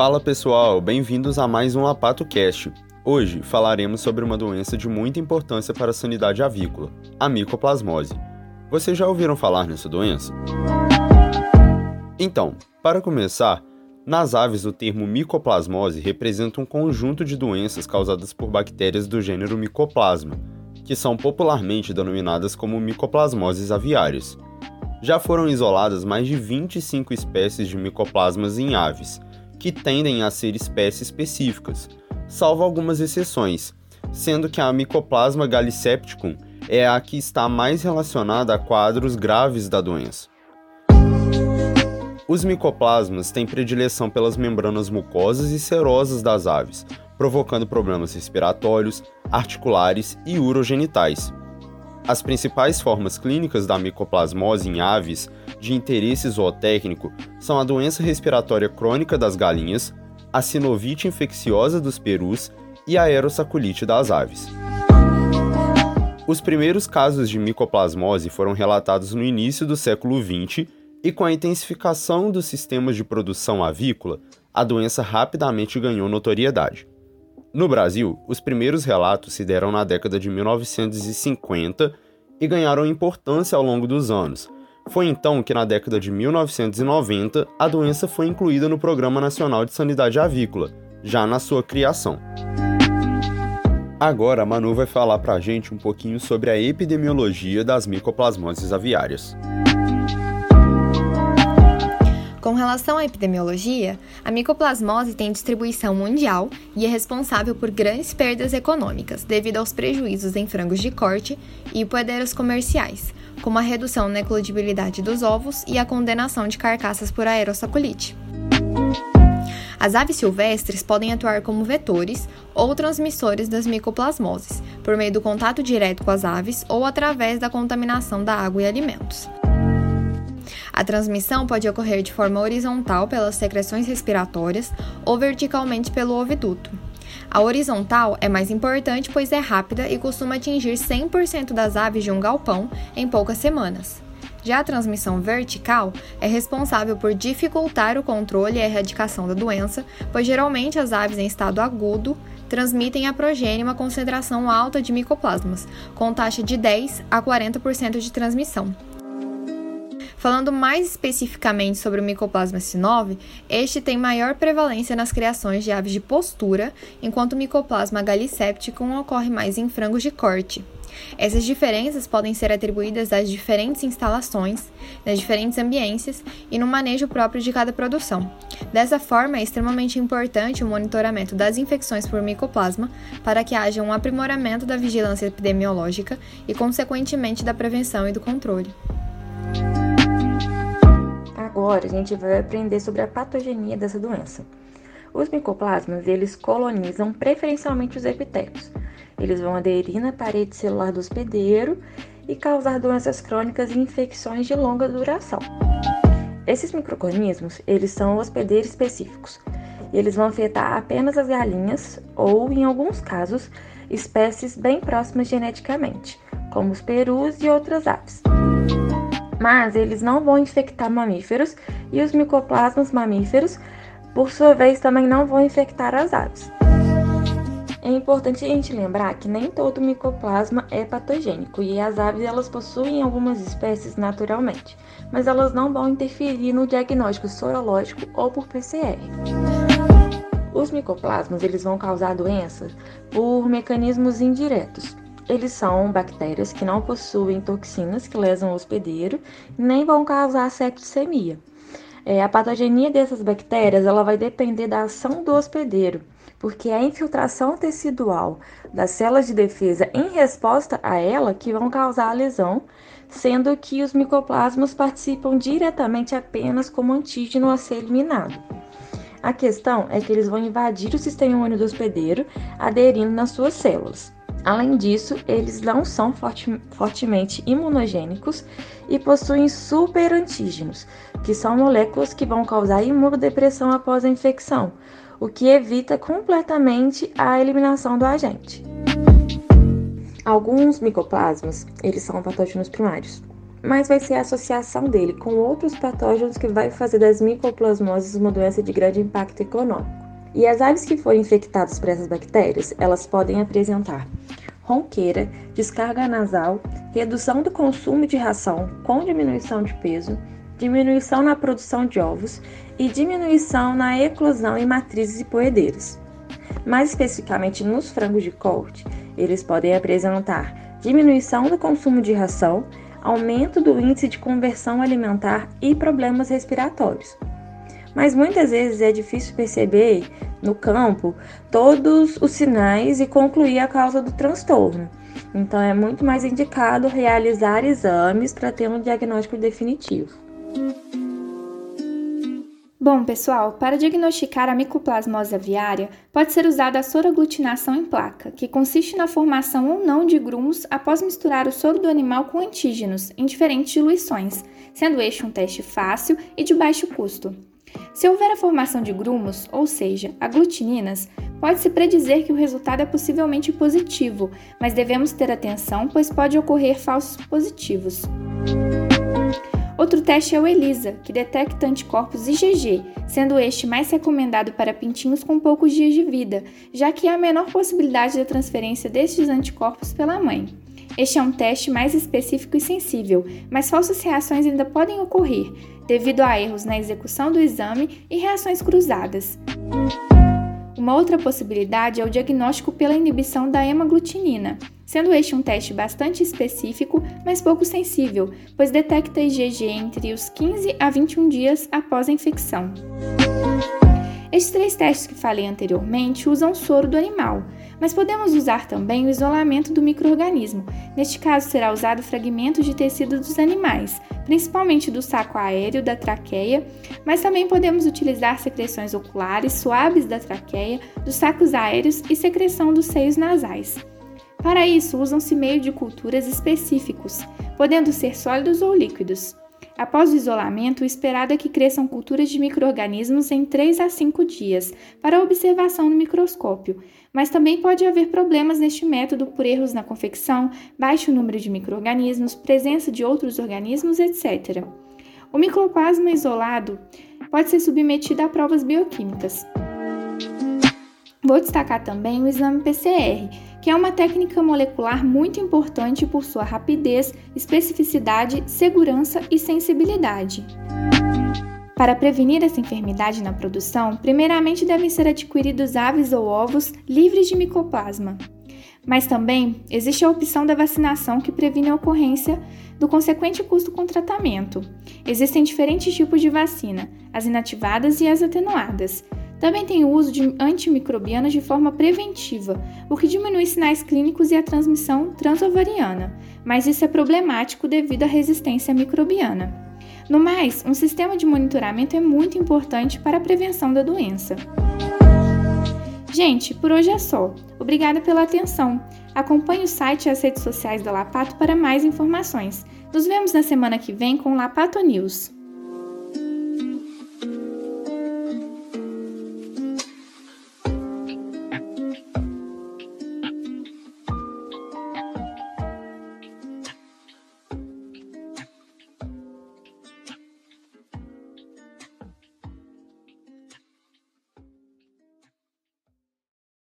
Fala pessoal, bem-vindos a mais um Apato Cast. Hoje falaremos sobre uma doença de muita importância para a sanidade avícola, a micoplasmose. Vocês já ouviram falar nessa doença? Então, para começar, nas aves o termo micoplasmose representa um conjunto de doenças causadas por bactérias do gênero Mycoplasma, que são popularmente denominadas como micoplasmoses aviárias. Já foram isoladas mais de 25 espécies de micoplasmas em aves, que tendem a ser espécies específicas, salvo algumas exceções, sendo que a Mycoplasma gallisepticum é a que está mais relacionada a quadros graves da doença. Os micoplasmas têm predileção pelas membranas mucosas e serosas das aves, provocando problemas respiratórios, articulares e urogenitais. As principais formas clínicas da micoplasmose em aves de interesse zootécnico são a doença respiratória crônica das galinhas, a sinovite infecciosa dos perus e a aerosaculite das aves. Os primeiros casos de micoplasmose foram relatados no início do século XX e com a intensificação dos sistemas de produção avícola, a doença rapidamente ganhou notoriedade. No Brasil, os primeiros relatos se deram na década de 1950 e ganharam importância ao longo dos anos. Foi então que, na década de 1990, a doença foi incluída no Programa Nacional de Sanidade Avícola, já na sua criação. Agora a Manu vai falar pra gente um pouquinho sobre a epidemiologia das micoplasmoses aviárias. Com relação à epidemiologia, a micoplasmose tem distribuição mundial e é responsável por grandes perdas econômicas devido aos prejuízos em frangos de corte e poederas comerciais, como a redução na eclodibilidade dos ovos e a condenação de carcaças por aerosaculite. As aves silvestres podem atuar como vetores ou transmissores das micoplasmoses, por meio do contato direto com as aves ou através da contaminação da água e alimentos. A transmissão pode ocorrer de forma horizontal pelas secreções respiratórias ou verticalmente pelo oviduto. A horizontal é mais importante pois é rápida e costuma atingir 100% das aves de um galpão em poucas semanas. Já a transmissão vertical é responsável por dificultar o controle e a erradicação da doença, pois geralmente as aves em estado agudo transmitem à progênie uma concentração alta de micoplasmas, com taxa de 10 a 40% de transmissão. Falando mais especificamente sobre o Mycoplasma S9, este tem maior prevalência nas criações de aves de postura, enquanto o Mycoplasma gallisepticum ocorre mais em frangos de corte. Essas diferenças podem ser atribuídas às diferentes instalações, nas diferentes ambiências e no manejo próprio de cada produção. Dessa forma, é extremamente importante o monitoramento das infecções por micoplasma para que haja um aprimoramento da vigilância epidemiológica e, consequentemente, da prevenção e do controle. Agora a gente vai aprender sobre a patogenia dessa doença. Os micoplasmas, eles colonizam preferencialmente os epitélios. Eles vão aderir na parede celular do hospedeiro e causar doenças crônicas e infecções de longa duração. Esses microorganismos, eles são hospedeiros específicos. E eles vão afetar apenas as galinhas ou, em alguns casos, espécies bem próximas geneticamente, como os perus e outras aves mas eles não vão infectar mamíferos e os micoplasmas mamíferos, por sua vez, também não vão infectar as aves. É importante a gente lembrar que nem todo micoplasma é patogênico e as aves elas possuem algumas espécies naturalmente, mas elas não vão interferir no diagnóstico sorológico ou por PCR. Os micoplasmas eles vão causar doenças por mecanismos indiretos, eles são bactérias que não possuem toxinas que lesam o hospedeiro nem vão causar septicemia. É, a patogenia dessas bactérias ela vai depender da ação do hospedeiro, porque é a infiltração tecidual das células de defesa em resposta a ela que vão causar a lesão, sendo que os micoplasmas participam diretamente apenas como antígeno a ser eliminado. A questão é que eles vão invadir o sistema imune do hospedeiro, aderindo nas suas células. Além disso, eles não são forte, fortemente imunogênicos e possuem superantígenos, que são moléculas que vão causar imunodepressão após a infecção, o que evita completamente a eliminação do agente. Alguns micoplasmas, eles são patógenos primários, mas vai ser a associação dele com outros patógenos que vai fazer das micoplasmoses uma doença de grande impacto econômico. E as aves que forem infectadas por essas bactérias, elas podem apresentar ronqueira, descarga nasal, redução do consumo de ração com diminuição de peso, diminuição na produção de ovos e diminuição na eclosão em matrizes e poedeiras. Mais especificamente nos frangos de corte, eles podem apresentar diminuição do consumo de ração, aumento do índice de conversão alimentar e problemas respiratórios. Mas muitas vezes é difícil perceber no campo todos os sinais e concluir a causa do transtorno. Então é muito mais indicado realizar exames para ter um diagnóstico definitivo. Bom, pessoal, para diagnosticar a micoplasmose aviária, pode ser usada a soroaglutinação em placa, que consiste na formação ou não de grumos após misturar o soro do animal com antígenos em diferentes diluições, sendo este um teste fácil e de baixo custo. Se houver a formação de grumos, ou seja, aglutininas, pode-se predizer que o resultado é possivelmente positivo, mas devemos ter atenção, pois pode ocorrer falsos positivos. Outro teste é o ELISA, que detecta anticorpos IgG, sendo este mais recomendado para pintinhos com poucos dias de vida, já que há a menor possibilidade da transferência destes anticorpos pela mãe. Este é um teste mais específico e sensível, mas falsas reações ainda podem ocorrer, devido a erros na execução do exame e reações cruzadas. Uma outra possibilidade é o diagnóstico pela inibição da hemaglutinina, sendo este um teste bastante específico, mas pouco sensível, pois detecta IgG entre os 15 a 21 dias após a infecção. Estes três testes que falei anteriormente usam soro do animal, mas podemos usar também o isolamento do microorganismo. Neste caso, será usado fragmentos de tecido dos animais, principalmente do saco aéreo da traqueia, mas também podemos utilizar secreções oculares suaves da traqueia, dos sacos aéreos e secreção dos seios nasais. Para isso, usam-se meios de culturas específicos, podendo ser sólidos ou líquidos. Após o isolamento, o esperado é que cresçam culturas de microrganismos em 3 a 5 dias, para observação no microscópio, mas também pode haver problemas neste método por erros na confecção, baixo número de microrganismos, presença de outros organismos, etc. O microplasma isolado pode ser submetido a provas bioquímicas. Vou destacar também o exame PCR, que é uma técnica molecular muito importante por sua rapidez, especificidade, segurança e sensibilidade. Para prevenir essa enfermidade na produção, primeiramente devem ser adquiridos aves ou ovos livres de micoplasma. Mas também existe a opção da vacinação que previne a ocorrência do consequente custo com tratamento. Existem diferentes tipos de vacina, as inativadas e as atenuadas. Também tem o uso de antimicrobianas de forma preventiva, o que diminui sinais clínicos e a transmissão transovariana, mas isso é problemático devido à resistência microbiana. No mais, um sistema de monitoramento é muito importante para a prevenção da doença. Gente, por hoje é só. Obrigada pela atenção. Acompanhe o site e as redes sociais da Lapato para mais informações. Nos vemos na semana que vem com o Lapato News.